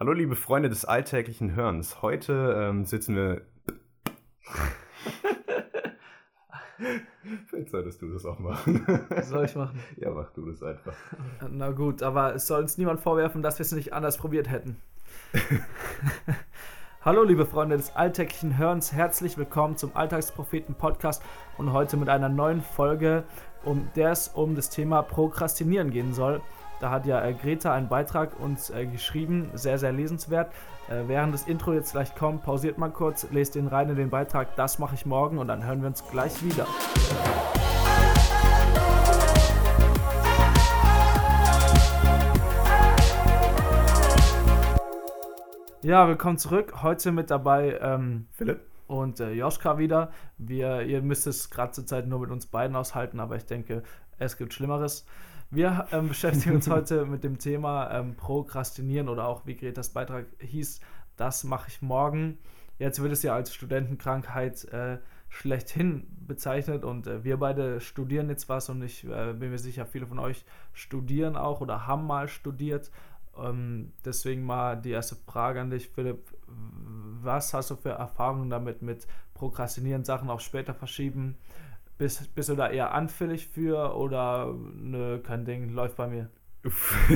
Hallo liebe Freunde des alltäglichen Hörens. Heute ähm, sitzen wir. Vielleicht solltest du das auch machen. Soll ich machen? Ja, mach du das einfach. Na gut, aber es soll uns niemand vorwerfen, dass wir es nicht anders probiert hätten. Hallo liebe Freunde des alltäglichen Hörens, herzlich willkommen zum Alltagspropheten Podcast und heute mit einer neuen Folge, um der es um das Thema Prokrastinieren gehen soll. Da hat ja äh, Greta einen Beitrag uns äh, geschrieben, sehr, sehr lesenswert. Äh, während das Intro jetzt gleich kommt, pausiert mal kurz, lest den rein in den Beitrag, das mache ich morgen und dann hören wir uns gleich wieder. Ja, willkommen zurück. Heute mit dabei ähm, Philipp. und äh, Joschka wieder. Wir, ihr müsst es gerade zur Zeit nur mit uns beiden aushalten, aber ich denke, es gibt Schlimmeres. Wir ähm, beschäftigen uns heute mit dem Thema ähm, Prokrastinieren oder auch, wie Gretas Beitrag hieß, das mache ich morgen. Jetzt wird es ja als Studentenkrankheit äh, schlechthin bezeichnet und äh, wir beide studieren jetzt was und ich äh, bin mir sicher, viele von euch studieren auch oder haben mal studiert. Ähm, deswegen mal die erste Frage an dich, Philipp. Was hast du für Erfahrungen damit mit Prokrastinieren, Sachen auch später verschieben? Bist, bist du da eher anfällig für oder nö, kein Ding, läuft bei mir?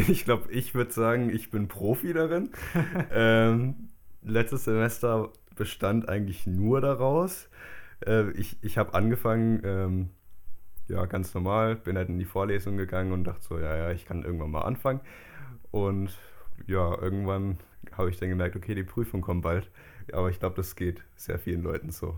Ich glaube, ich würde sagen, ich bin Profi darin. ähm, letztes Semester bestand eigentlich nur daraus. Äh, ich ich habe angefangen, ähm, ja, ganz normal, bin halt in die Vorlesung gegangen und dachte so, ja, ja, ich kann irgendwann mal anfangen. Und ja, irgendwann habe ich dann gemerkt, okay, die Prüfung kommt bald. Aber ich glaube, das geht sehr vielen Leuten so.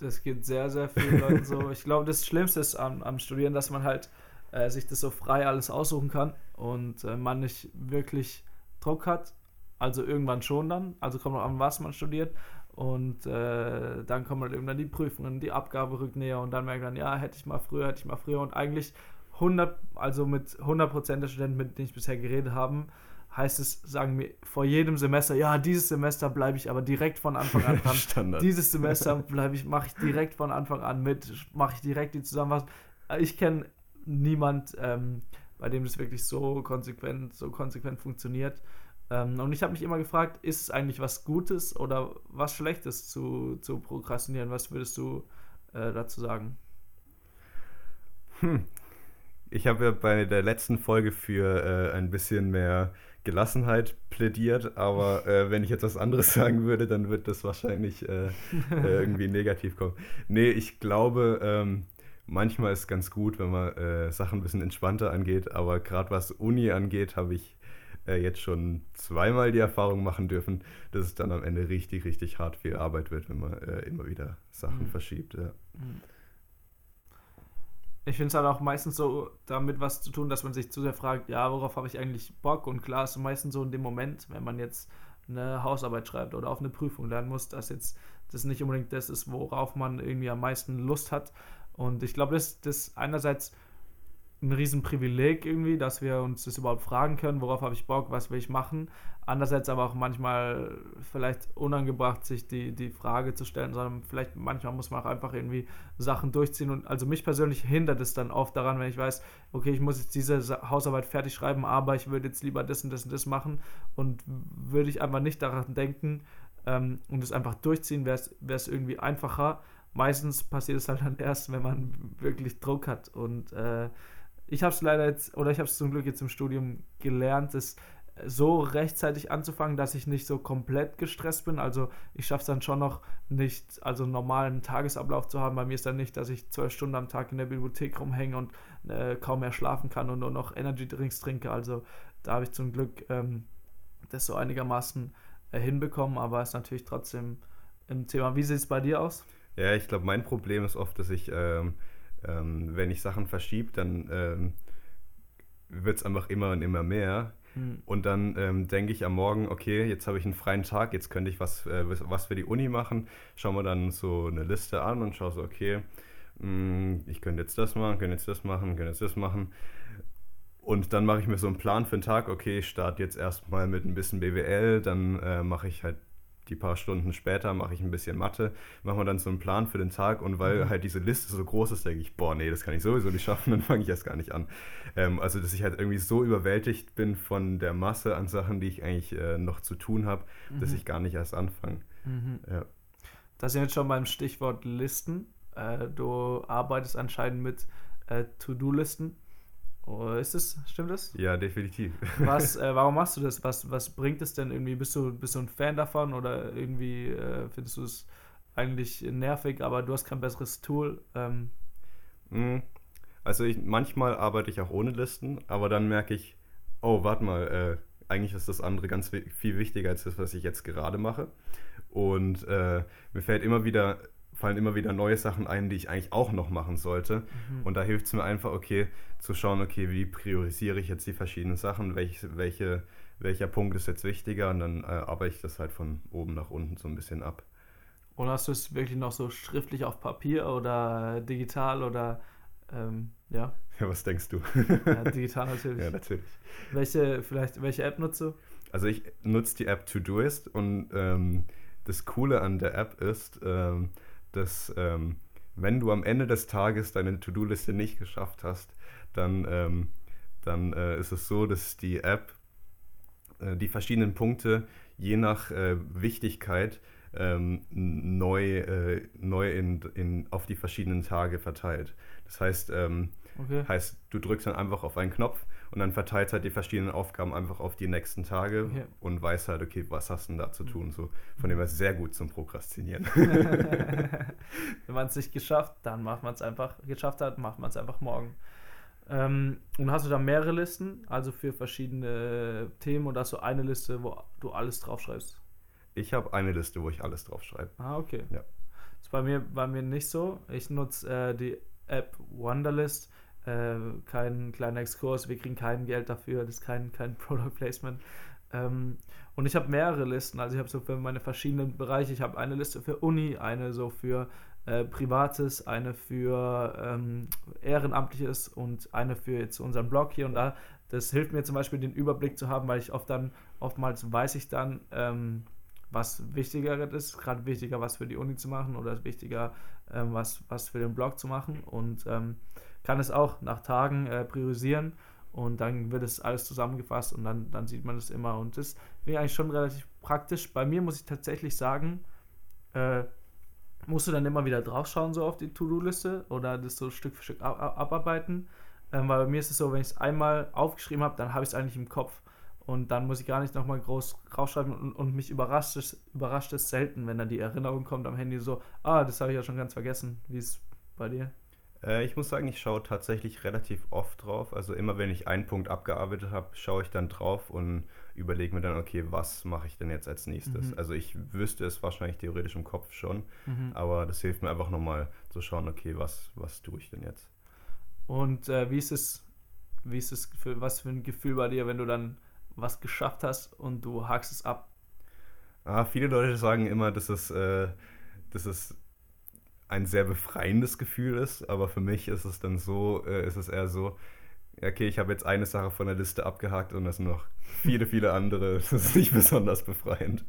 Das geht sehr, sehr vielen Leuten so. Ich glaube, das Schlimmste ist am, am Studieren, dass man halt äh, sich das so frei alles aussuchen kann und äh, man nicht wirklich Druck hat. Also irgendwann schon dann. Also kommt noch an, was man studiert. Und äh, dann kommen halt irgendwann die Prüfungen, die Abgabe rückt näher und dann merkt man, ja, hätte ich mal früher, hätte ich mal früher. Und eigentlich 100, also mit 100% der Studenten, mit denen ich bisher geredet habe, heißt es, sagen wir vor jedem Semester, ja, dieses Semester bleibe ich aber direkt von Anfang an dran. Standard. Dieses Semester bleibe ich, mache ich direkt von Anfang an mit, mache ich direkt die Zusammenfassung. Ich kenne niemand, ähm, bei dem das wirklich so konsequent, so konsequent funktioniert. Ähm, und ich habe mich immer gefragt, ist es eigentlich was Gutes oder was Schlechtes zu, zu prokrastinieren? Was würdest du äh, dazu sagen? Hm. Ich habe ja bei der letzten Folge für äh, ein bisschen mehr Gelassenheit plädiert, aber äh, wenn ich jetzt was anderes sagen würde, dann wird das wahrscheinlich äh, äh, irgendwie negativ kommen. Nee, ich glaube, ähm, manchmal ist es ganz gut, wenn man äh, Sachen ein bisschen entspannter angeht, aber gerade was Uni angeht, habe ich äh, jetzt schon zweimal die Erfahrung machen dürfen, dass es dann am Ende richtig, richtig hart viel Arbeit wird, wenn man äh, immer wieder Sachen Mhm. verschiebt. Ja. Ich finde es halt auch meistens so damit was zu tun, dass man sich zu sehr fragt, ja, worauf habe ich eigentlich Bock? Und klar ist meistens so in dem Moment, wenn man jetzt eine Hausarbeit schreibt oder auf eine Prüfung lernen muss, dass jetzt das nicht unbedingt das ist, worauf man irgendwie am meisten Lust hat. Und ich glaube, das, das einerseits ein Riesenprivileg irgendwie, dass wir uns das überhaupt fragen können, worauf habe ich Bock, was will ich machen. Andererseits aber auch manchmal vielleicht unangebracht, sich die, die Frage zu stellen, sondern vielleicht manchmal muss man auch einfach irgendwie Sachen durchziehen. Und also mich persönlich hindert es dann oft daran, wenn ich weiß, okay, ich muss jetzt diese Sa- Hausarbeit fertig schreiben, aber ich würde jetzt lieber das und das und das machen und würde ich einfach nicht daran denken ähm, und es einfach durchziehen, wäre es irgendwie einfacher. Meistens passiert es halt dann erst, wenn man wirklich Druck hat. Und äh, ich habe es leider jetzt, oder ich habe es zum Glück jetzt im Studium gelernt, es so rechtzeitig anzufangen, dass ich nicht so komplett gestresst bin. Also ich schaffe es dann schon noch nicht, also einen normalen Tagesablauf zu haben. Bei mir ist dann nicht, dass ich zwölf Stunden am Tag in der Bibliothek rumhänge und äh, kaum mehr schlafen kann und nur noch Energy Drinks trinke. Also da habe ich zum Glück ähm, das so einigermaßen äh, hinbekommen, aber ist natürlich trotzdem im Thema. Wie sieht es bei dir aus? Ja, ich glaube, mein Problem ist oft, dass ich, ähm, ähm, wenn ich Sachen verschiebe, dann ähm, wird es einfach immer und immer mehr. Hm. Und dann ähm, denke ich am Morgen, okay, jetzt habe ich einen freien Tag, jetzt könnte ich was, äh, was- für die Uni machen. Schau mir dann so eine Liste an und schaue so, okay, mh, ich könnte jetzt das machen, könnte jetzt das machen, könnte jetzt das machen. Und dann mache ich mir so einen Plan für den Tag, okay, ich starte jetzt erstmal mit ein bisschen BWL, dann äh, mache ich halt die paar Stunden später mache ich ein bisschen Mathe, mache mir dann so einen Plan für den Tag und weil mhm. halt diese Liste so groß ist, denke ich, boah, nee, das kann ich sowieso nicht schaffen, dann fange ich erst gar nicht an. Ähm, also, dass ich halt irgendwie so überwältigt bin von der Masse an Sachen, die ich eigentlich äh, noch zu tun habe, mhm. dass ich gar nicht erst anfange. Mhm. Ja. Das sind jetzt schon beim Stichwort Listen. Äh, du arbeitest anscheinend mit äh, To-Do-Listen. Oh, ist das, stimmt das? Ja, definitiv. Was, äh, warum machst du das? Was, was bringt es denn irgendwie? Bist du, bist du ein Fan davon oder irgendwie äh, findest du es eigentlich nervig, aber du hast kein besseres Tool? Ähm. Mhm. Also ich, manchmal arbeite ich auch ohne Listen, aber dann merke ich, oh, warte mal, äh, eigentlich ist das andere ganz viel wichtiger als das, was ich jetzt gerade mache. Und äh, mir fällt immer wieder fallen immer wieder neue Sachen ein, die ich eigentlich auch noch machen sollte. Mhm. Und da hilft es mir einfach, okay, zu schauen, okay, wie priorisiere ich jetzt die verschiedenen Sachen, welche, welche, welcher Punkt ist jetzt wichtiger und dann äh, arbeite ich das halt von oben nach unten so ein bisschen ab. Und hast du es wirklich noch so schriftlich auf Papier oder digital oder ähm, ja? Ja, was denkst du? Ja, digital natürlich. ja, natürlich. Welche, vielleicht, welche App nutzt du? Also ich nutze die App Todoist und ähm, das Coole an der App ist, ähm, dass ähm, wenn du am Ende des Tages deine To-Do-Liste nicht geschafft hast, dann, ähm, dann äh, ist es so, dass die App äh, die verschiedenen Punkte je nach äh, Wichtigkeit ähm, neu, äh, neu in, in, auf die verschiedenen Tage verteilt. Das heißt, ähm, okay. heißt, du drückst dann einfach auf einen Knopf und dann verteilt halt die verschiedenen Aufgaben einfach auf die nächsten Tage okay. und weiß halt, okay, was hast du denn da zu tun? So, von dem her sehr gut zum Prokrastinieren. Wenn man es nicht geschafft, dann macht man es einfach, geschafft hat, macht man es einfach morgen. Ähm, und hast du da mehrere Listen, also für verschiedene Themen oder hast du eine Liste, wo du alles draufschreibst? Ich habe eine Liste, wo ich alles draufschreibe. Ah, okay. Ja. Das ist bei mir, bei mir nicht so. Ich nutze äh, die App Wonderlist äh, kein kleiner Exkurs, wir kriegen kein Geld dafür, das ist kein, kein Product Placement. Ähm, und ich habe mehrere Listen, also ich habe so für meine verschiedenen Bereiche, ich habe eine Liste für Uni, eine so für äh, Privates, eine für ähm, Ehrenamtliches und eine für jetzt unseren Blog hier und da. Das hilft mir zum Beispiel den Überblick zu haben, weil ich oft dann, oftmals weiß ich dann, ähm, was wichtiger ist, gerade wichtiger, was für die Uni zu machen oder wichtiger, ähm, was, was für den Blog zu machen. Und ähm, kann es auch nach Tagen äh, priorisieren und dann wird es alles zusammengefasst und dann, dann sieht man es immer. Und das finde ich eigentlich schon relativ praktisch. Bei mir muss ich tatsächlich sagen, äh, musst du dann immer wieder draufschauen, so auf die To-Do-Liste oder das so Stück für Stück ab abarbeiten. Ähm, weil bei mir ist es so, wenn ich es einmal aufgeschrieben habe, dann habe ich es eigentlich im Kopf. Und dann muss ich gar nicht nochmal groß rausschreiben und, und, mich überrascht es, überrascht es selten, wenn dann die Erinnerung kommt am Handy so, ah, das habe ich ja schon ganz vergessen. Wie ist es bei dir? Äh, ich muss sagen, ich schaue tatsächlich relativ oft drauf. Also immer wenn ich einen Punkt abgearbeitet habe, schaue ich dann drauf und überlege mir dann, okay, was mache ich denn jetzt als nächstes? Mhm. Also ich wüsste es wahrscheinlich theoretisch im Kopf schon, mhm. aber das hilft mir einfach nochmal zu schauen, okay, was, was tue ich denn jetzt? Und äh, wie ist es, wie ist es für, was für ein Gefühl bei dir, wenn du dann was geschafft hast und du hakst es ab? Ah, viele Leute sagen immer, dass es, äh, dass es ein sehr befreiendes Gefühl ist, aber für mich ist es dann so, äh, ist es eher so, okay, ich habe jetzt eine Sache von der Liste abgehakt und es sind noch viele, viele andere. Das ist nicht besonders befreiend.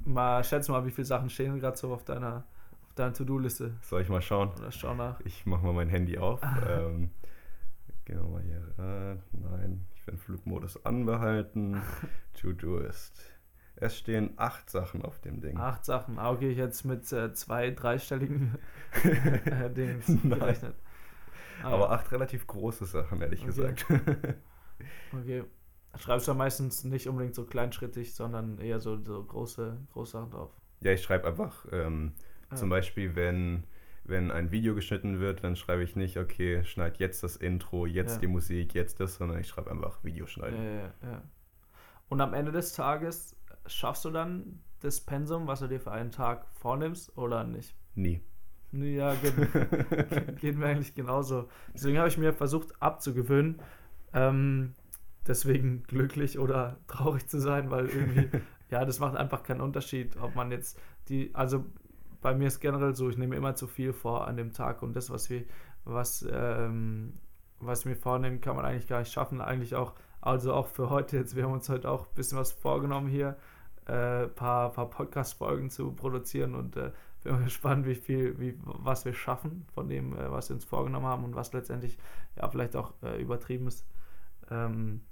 mal schätze mal, wie viele Sachen stehen gerade so auf deiner, auf deiner To-Do-Liste. Soll ich mal schauen? Oder schau nach. Ich mache mal mein Handy auf. ähm, gehen wir mal hier. Äh, nein, ich will Flugmodus anbehalten. To-Do ist. Es stehen acht Sachen auf dem Ding. Acht Sachen. Ah, okay, ich jetzt mit äh, zwei dreistelligen äh, Dings gerechnet. Ah, Aber acht relativ große Sachen, ehrlich okay. gesagt. okay. Schreibst du meistens nicht unbedingt so kleinschrittig, sondern eher so, so große, große Sachen drauf? Ja, ich schreibe einfach ähm, ah. zum Beispiel, wenn, wenn ein Video geschnitten wird, dann schreibe ich nicht, okay, schneid jetzt das Intro, jetzt ja. die Musik, jetzt das, sondern ich schreibe einfach Video schneiden. Ja, ja, ja. Und am Ende des Tages schaffst du dann das Pensum, was du dir für einen Tag vornimmst oder nicht? Nie. Ja, geht, geht mir eigentlich genauso. Deswegen habe ich mir versucht abzugewöhnen, ähm, deswegen glücklich oder traurig zu sein, weil irgendwie, ja, das macht einfach keinen Unterschied, ob man jetzt die, also bei mir ist generell so, ich nehme immer zu viel vor an dem Tag und das, was wir, was, ähm, was mir vornehmen, kann man eigentlich gar nicht schaffen. Eigentlich auch, also auch für heute jetzt, wir haben uns heute auch ein bisschen was vorgenommen hier äh, paar, paar Podcast-Folgen zu produzieren und äh, bin gespannt, wie viel, wie, was wir schaffen von dem, äh, was wir uns vorgenommen haben und was letztendlich ja vielleicht auch äh, übertrieben ist. Ähm,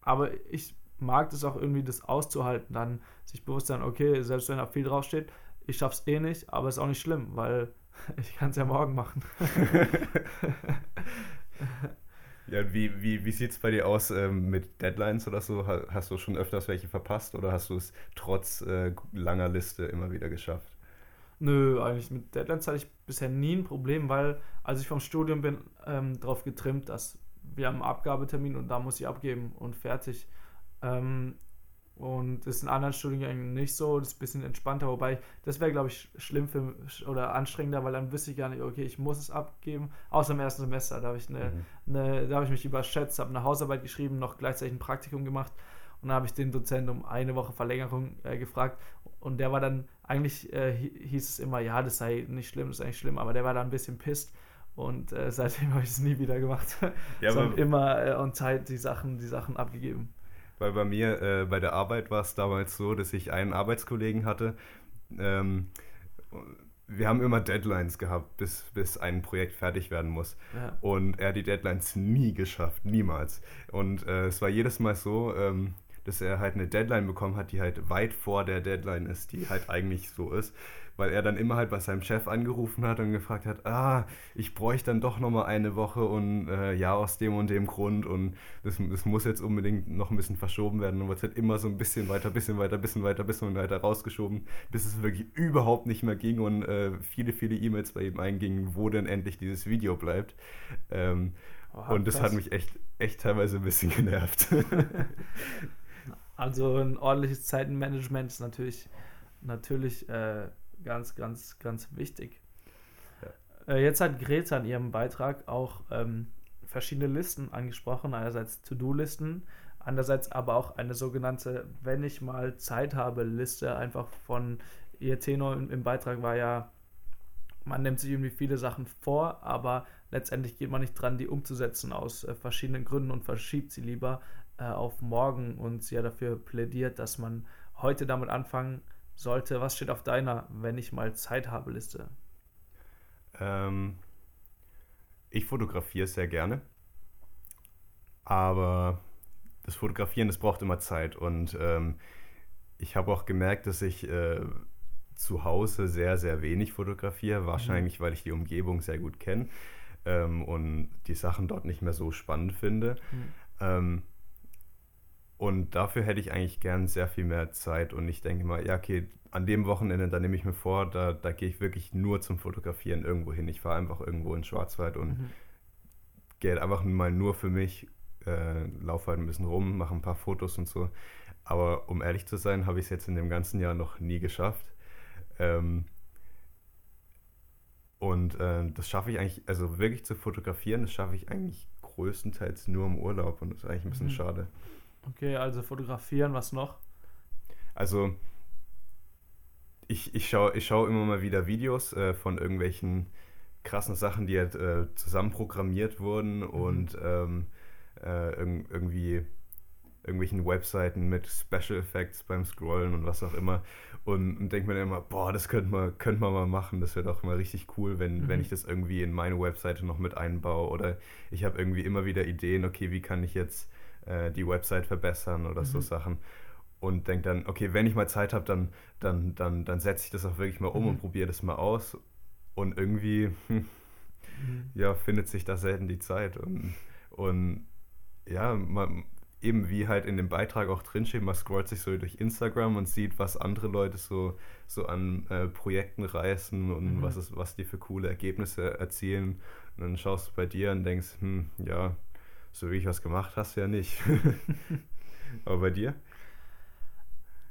aber ich mag das auch irgendwie, das auszuhalten, dann sich bewusst sein, okay, selbst wenn da viel draufsteht, ich schaff's eh nicht, aber ist auch nicht schlimm, weil ich kann es ja morgen machen. ja, wie, wie, wie sieht es bei dir aus ähm, mit Deadlines oder so? Hast du schon öfters welche verpasst oder hast du es trotz äh, langer Liste immer wieder geschafft? Nö, eigentlich mit Deadlines hatte ich bisher nie ein Problem, weil als ich vom Studium bin, ähm, darauf getrimmt, dass wir haben einen Abgabetermin und da muss ich abgeben und fertig. Ähm, und das ist in anderen Studiengängen nicht so, das ist ein bisschen entspannter, wobei das wäre, glaube ich, schlimm für oder anstrengender, weil dann wüsste ich gar nicht, okay, ich muss es abgeben, außer im ersten Semester, da habe ich, eine, mhm. eine, da hab ich mich überschätzt, habe eine Hausarbeit geschrieben, noch gleichzeitig ein Praktikum gemacht. Und dann habe ich den Dozenten um eine Woche Verlängerung äh, gefragt. Und der war dann, eigentlich äh, hieß es immer, ja, das sei nicht schlimm, das ist eigentlich schlimm, aber der war dann ein bisschen pisst. Und äh, seitdem habe ich es nie wieder gemacht, ja, sondern immer äh, on Zeit die Sachen, die Sachen abgegeben. Weil bei mir, äh, bei der Arbeit war es damals so, dass ich einen Arbeitskollegen hatte. Ähm, wir haben immer Deadlines gehabt, bis, bis ein Projekt fertig werden muss. Ja. Und er hat die Deadlines nie geschafft, niemals. Und äh, es war jedes Mal so, ähm, dass er halt eine Deadline bekommen hat, die halt weit vor der Deadline ist, die halt eigentlich so ist weil er dann immer halt bei seinem Chef angerufen hat und gefragt hat, ah, ich bräuchte dann doch nochmal eine Woche und äh, ja, aus dem und dem Grund und das, das muss jetzt unbedingt noch ein bisschen verschoben werden und wird halt immer so ein bisschen weiter, bisschen weiter, bisschen weiter, bisschen weiter rausgeschoben, bis es wirklich überhaupt nicht mehr ging und äh, viele, viele E-Mails bei ihm eingingen, wo denn endlich dieses Video bleibt. Ähm, oh, und das krass. hat mich echt, echt teilweise ein bisschen genervt. also ein ordentliches Zeitenmanagement ist natürlich, natürlich äh, ganz, ganz, ganz wichtig. Ja. Äh, jetzt hat Greta in ihrem Beitrag auch ähm, verschiedene Listen angesprochen. Einerseits To-Do-Listen, andererseits aber auch eine sogenannte, wenn ich mal Zeit habe, Liste. Einfach von ihr Tenor im, im Beitrag war ja, man nimmt sich irgendwie viele Sachen vor, aber letztendlich geht man nicht dran, die umzusetzen aus äh, verschiedenen Gründen und verschiebt sie lieber äh, auf morgen. Und sie hat dafür plädiert, dass man heute damit anfangen sollte. Was steht auf deiner, wenn ich mal Zeit habe, Liste? Ähm, ich fotografiere sehr gerne, aber das Fotografieren, das braucht immer Zeit und ähm, ich habe auch gemerkt, dass ich äh, zu Hause sehr, sehr wenig fotografiere, wahrscheinlich, mhm. weil ich die Umgebung sehr gut kenne ähm, und die Sachen dort nicht mehr so spannend finde. Mhm. Und dafür hätte ich eigentlich gern sehr viel mehr Zeit. Und ich denke mal, ja, okay, an dem Wochenende, da nehme ich mir vor, da, da gehe ich wirklich nur zum Fotografieren irgendwo hin. Ich fahre einfach irgendwo in Schwarzwald und mhm. gehe einfach mal nur für mich, äh, laufe halt ein bisschen rum, mache ein paar Fotos und so. Aber um ehrlich zu sein, habe ich es jetzt in dem ganzen Jahr noch nie geschafft. Ähm, und äh, das schaffe ich eigentlich, also wirklich zu fotografieren, das schaffe ich eigentlich größtenteils nur im Urlaub und das ist eigentlich ein bisschen mhm. schade. Okay, also fotografieren, was noch? Also, ich, ich schaue ich schau immer mal wieder Videos äh, von irgendwelchen krassen Sachen, die halt äh, zusammen programmiert wurden mhm. und ähm, äh, irg irgendwie irgendwelchen Webseiten mit Special Effects beim Scrollen und was auch immer. Und, und denke mir dann immer, boah, das könnte man, könnte man mal machen. Das wäre doch mal richtig cool, wenn, mhm. wenn ich das irgendwie in meine Webseite noch mit einbaue. Oder ich habe irgendwie immer wieder Ideen, okay, wie kann ich jetzt äh, die Website verbessern oder mhm. so Sachen. Und denke dann, okay, wenn ich mal Zeit habe, dann, dann, dann, dann setze ich das auch wirklich mal um mhm. und probiere das mal aus. Und irgendwie, hm, ja, findet sich da selten die Zeit. Und, und ja, man, eben wie halt in dem Beitrag auch drinsteht, man scrollt sich so durch Instagram und sieht, was andere Leute so, so an äh, Projekten reißen und mhm. was, ist, was die für coole Ergebnisse erzielen. Und dann schaust du bei dir und denkst, hm, ja, so wie ich was gemacht hast, ja nicht. Aber bei dir?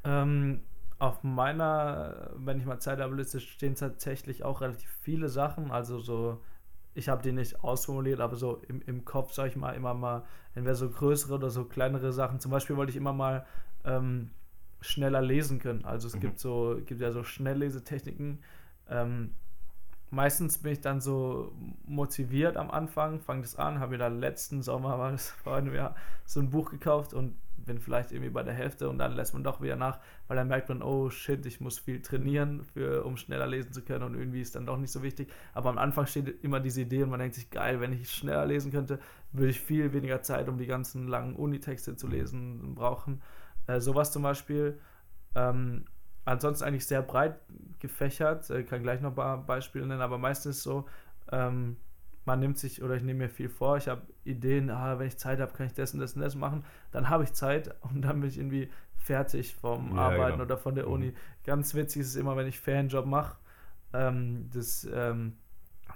Ähm, auf meiner, wenn ich mal Zeit habe, Liste stehen tatsächlich auch relativ viele Sachen. Also so, ich habe die nicht ausformuliert, aber so im, im Kopf, sag ich mal, immer mal, entweder so größere oder so kleinere Sachen. Zum Beispiel wollte ich immer mal ähm, schneller lesen können. Also es mhm. gibt so, gibt ja so Schnelllesetechniken. Ähm, meistens bin ich dann so motiviert am Anfang, fange das an, habe mir da letzten Sommer, war das vor einem Jahr, so ein Buch gekauft und bin vielleicht irgendwie bei der Hälfte und dann lässt man doch wieder nach, weil dann merkt man, oh shit, ich muss viel trainieren, für, um schneller lesen zu können und irgendwie ist dann doch nicht so wichtig. Aber am Anfang steht immer diese Idee und man denkt sich, geil, wenn ich schneller lesen könnte, würde ich viel weniger Zeit, um die ganzen langen Unitexte zu lesen, brauchen. Äh, sowas zum Beispiel. Ähm, ansonsten eigentlich sehr breit gefächert, äh, kann gleich noch ein paar Beispiele nennen, aber meistens so, ähm, man nimmt sich oder ich nehme mir viel vor, ich habe Ideen, ah, wenn ich Zeit habe, kann ich das und das und das machen, dann habe ich Zeit und dann bin ich irgendwie fertig vom ja, Arbeiten genau. oder von der Uni. Mhm. Ganz witzig ist es immer, wenn ich Fanjob mache, ähm, das ähm,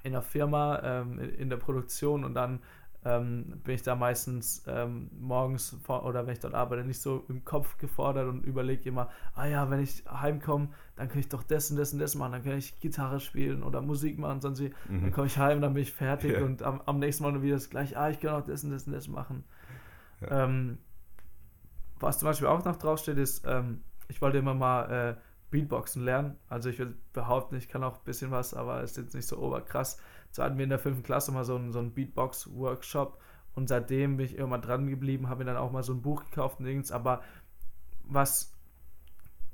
in der Firma, ähm, in der Produktion und dann ähm, bin ich da meistens ähm, morgens vor, oder wenn ich dort arbeite, nicht so im Kopf gefordert und überlege immer, ah ja, wenn ich heimkomme, dann kann ich doch das und das und das machen, dann kann ich Gitarre spielen oder Musik machen, sonst wie, mhm. dann komme ich heim, dann bin ich fertig ja. und am, am, nächsten Mal wieder das gleiche, ah, ich kann auch das und das und das machen. Ja. Ähm, was zum Beispiel auch noch draufsteht, ist, ähm, ich wollte immer mal äh, Beatboxen lernen. Also ich würde behaupten, ich kann auch ein bisschen was, aber es ist jetzt nicht so oberkrass. So hatten wir in der fünften Klasse mal so einen, so einen Beatbox-Workshop und seitdem bin ich immer dran geblieben, habe mir dann auch mal so ein Buch gekauft und Dings. Aber was,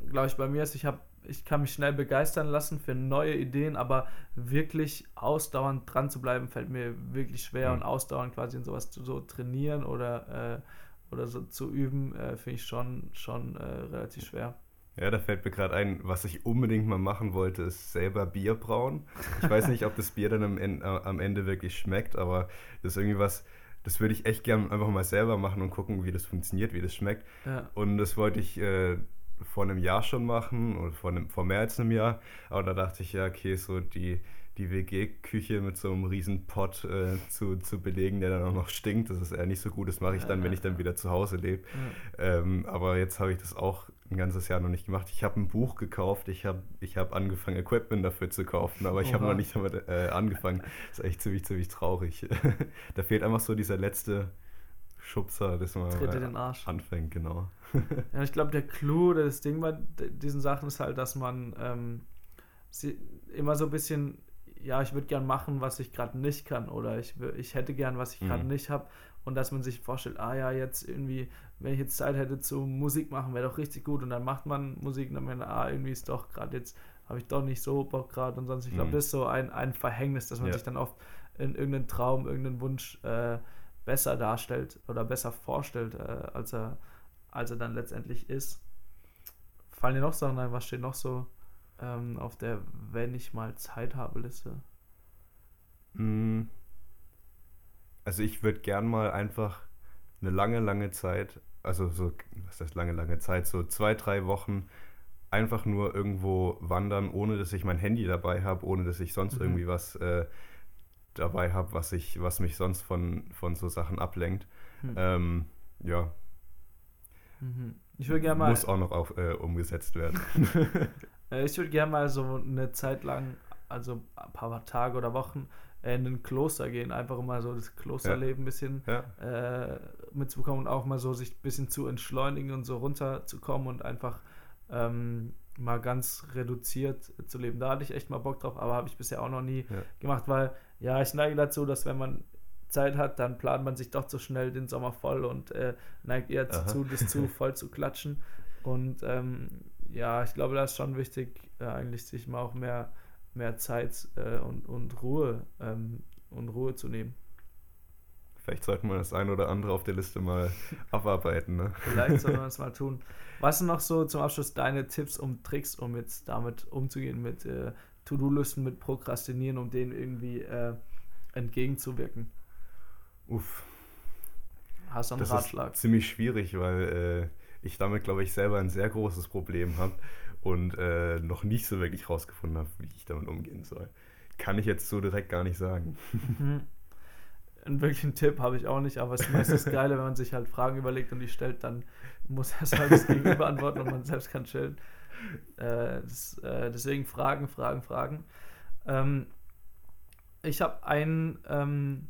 glaube ich, bei mir ist, ich habe ich kann mich schnell begeistern lassen für neue Ideen, aber wirklich ausdauernd dran zu bleiben, fällt mir wirklich schwer mhm. und ausdauernd quasi in sowas zu so trainieren oder, äh, oder so zu üben, äh, finde ich schon, schon äh, relativ schwer. Ja, da fällt mir gerade ein, was ich unbedingt mal machen wollte, ist selber Bier brauen. Ich weiß nicht, ob das Bier dann am Ende, äh, am Ende wirklich schmeckt, aber das ist irgendwie was, das würde ich echt gerne einfach mal selber machen und gucken, wie das funktioniert, wie das schmeckt. Ja. Und das wollte ich äh, vor einem Jahr schon machen oder vor, einem, vor mehr als einem Jahr. Aber da dachte ich, ja, okay, so die die WG-Küche mit so einem riesen Pott äh, zu, zu belegen, der dann auch noch stinkt. Das ist eher nicht so gut. Das mache ich dann, wenn ich dann wieder zu Hause lebe. Ähm, aber jetzt habe ich das auch ein ganzes Jahr noch nicht gemacht. Ich habe ein Buch gekauft. Ich habe ich hab angefangen, Equipment dafür zu kaufen, aber ich habe noch nicht damit äh, angefangen. Das ist echt ziemlich, ziemlich traurig. da fehlt einfach so dieser letzte Schubser, dass man anfängt, genau. ja, ich glaube, der Clou oder das Ding bei diesen Sachen ist halt, dass man ähm, sie immer so ein bisschen ja, ich würde gern machen, was ich gerade nicht kann oder ich, ich hätte gern, was ich gerade mhm. nicht habe und dass man sich vorstellt, ah ja, jetzt irgendwie, wenn ich jetzt Zeit hätte zu Musik machen, wäre doch richtig gut und dann macht man Musik und dann merkt man, ah, irgendwie ist doch gerade jetzt, habe ich doch nicht so Bock gerade und sonst, ich glaube, mhm. das ist so ein, ein Verhängnis, dass man ja. sich dann oft in irgendeinen Traum, irgendeinen Wunsch äh, besser darstellt oder besser vorstellt, äh, als, er, als er dann letztendlich ist. Fallen dir noch Sachen ein, was steht noch so ähm, auf der Wenn ich mal Zeit habe Liste? Mm. Also ich würde gern mal einfach eine lange, lange Zeit, also so, was heißt lange, lange Zeit, so zwei, drei Wochen einfach nur irgendwo wandern, ohne dass ich mein Handy dabei habe, ohne dass ich sonst mhm. irgendwie was äh, dabei habe, was ich, was mich sonst von, von so Sachen ablenkt. Mhm. Ähm, ja. Mhm. Ich würde gerne mal. Muss auch noch auf, äh, umgesetzt werden. Äh, ich würde gerne mal so eine Zeit lang, also ein paar Tage oder Wochen, in ein Kloster gehen, einfach mal so das Klosterleben ein bisschen ja. äh, mitzubekommen und auch mal so sich ein bisschen zu entschleunigen und so runterzukommen und einfach ähm, mal ganz reduziert zu leben. Da hatte ich echt mal Bock drauf, aber habe ich bisher auch noch nie ja. gemacht, weil ja, ich neige dazu, dass wenn man Zeit hat, dann plant man sich doch zu schnell den Sommer voll und äh, neigt eher dazu, das zu voll zu klatschen. Und ähm, ja, ich glaube, da ist schon wichtig, äh, eigentlich sich mal auch mehr, mehr Zeit äh, und, und Ruhe ähm, und Ruhe zu nehmen. Vielleicht sollten wir das ein oder andere auf der Liste mal abarbeiten. Ne? Vielleicht sollten wir das mal tun. Was sind noch so zum Abschluss deine Tipps und Tricks, um jetzt damit umzugehen, mit äh, To-Do-Listen, mit Prokrastinieren, um denen irgendwie äh, entgegenzuwirken? Uff. Hast du einen das Ratschlag? Ist ziemlich schwierig, weil äh, ich damit, glaube ich, selber ein sehr großes Problem habe und äh, noch nicht so wirklich rausgefunden habe, wie ich damit umgehen soll. Kann ich jetzt so direkt gar nicht sagen. Mhm. Einen wirklichen Tipp habe ich auch nicht, aber es ist meistens geil, wenn man sich halt Fragen überlegt und die stellt, dann muss er halt das Gegenüber beantworten und man selbst kann chillen. Äh, das, äh, deswegen Fragen, Fragen, Fragen. Ähm, ich habe einen, ähm,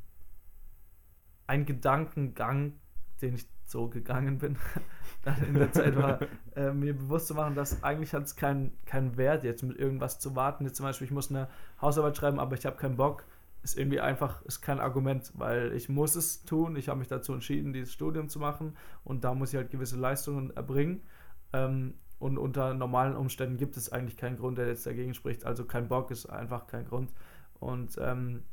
einen Gedankengang, den ich so gegangen bin, dann in der Zeit war, äh, mir bewusst zu machen, dass eigentlich hat es keinen kein Wert, jetzt mit irgendwas zu warten. Jetzt zum Beispiel, ich muss eine Hausarbeit schreiben, aber ich habe keinen Bock, ist irgendwie einfach, ist kein Argument, weil ich muss es tun. Ich habe mich dazu entschieden, dieses Studium zu machen und da muss ich halt gewisse Leistungen erbringen. Ähm, und unter normalen Umständen gibt es eigentlich keinen Grund, der jetzt dagegen spricht. Also kein Bock ist einfach kein Grund. Und ähm,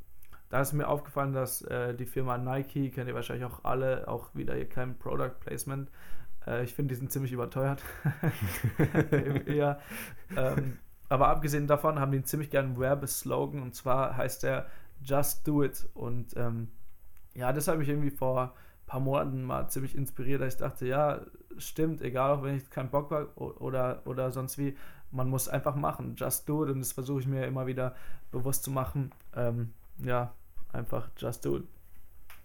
da ist mir aufgefallen, dass äh, die Firma Nike, kennt ihr wahrscheinlich auch alle, auch wieder hier kein Product Placement. Äh, ich finde, die sind ziemlich überteuert. ja, ähm, aber abgesehen davon haben die einen ziemlich geilen Werbeslogan und zwar heißt der Just Do It. Und ähm, ja, das hat mich irgendwie vor ein paar Monaten mal ziemlich inspiriert, dass ich dachte, ja, stimmt, egal auch wenn ich keinen Bock habe oder, oder sonst wie, man muss einfach machen. Just do it. Und das versuche ich mir immer wieder bewusst zu machen. Ähm, ja, einfach just do it.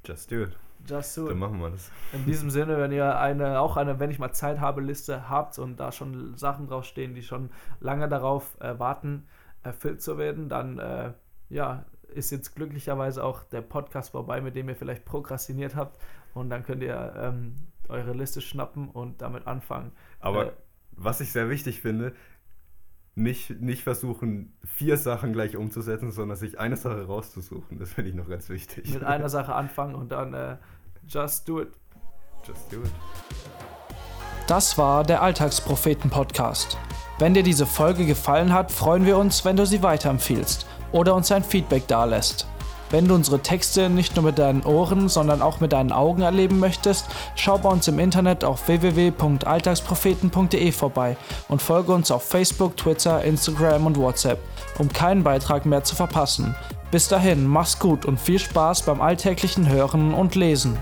Just do it. Just do it. Dann machen wir das. In diesem Sinne, wenn ihr eine, auch eine, wenn ich mal Zeit habe, Liste habt und da schon Sachen draufstehen, die schon lange darauf äh, warten, erfüllt zu werden, dann äh, ja, ist jetzt glücklicherweise auch der Podcast vorbei, mit dem ihr vielleicht prokrastiniert habt. Und dann könnt ihr ähm, eure Liste schnappen und damit anfangen. Aber äh, was ich sehr wichtig finde, nicht, nicht versuchen, vier Sachen gleich umzusetzen, sondern sich eine Sache rauszusuchen. Das finde ich noch ganz wichtig. Mit einer Sache anfangen und dann äh, just do it. Just do it. Das war der Alltagspropheten-Podcast. Wenn dir diese Folge gefallen hat, freuen wir uns, wenn du sie weiterempfiehlst oder uns ein Feedback dalässt. Wenn du unsere Texte nicht nur mit deinen Ohren, sondern auch mit deinen Augen erleben möchtest, schau bei uns im Internet auf www.alltagspropheten.de vorbei und folge uns auf Facebook, Twitter, Instagram und WhatsApp, um keinen Beitrag mehr zu verpassen. Bis dahin, mach's gut und viel Spaß beim alltäglichen Hören und Lesen.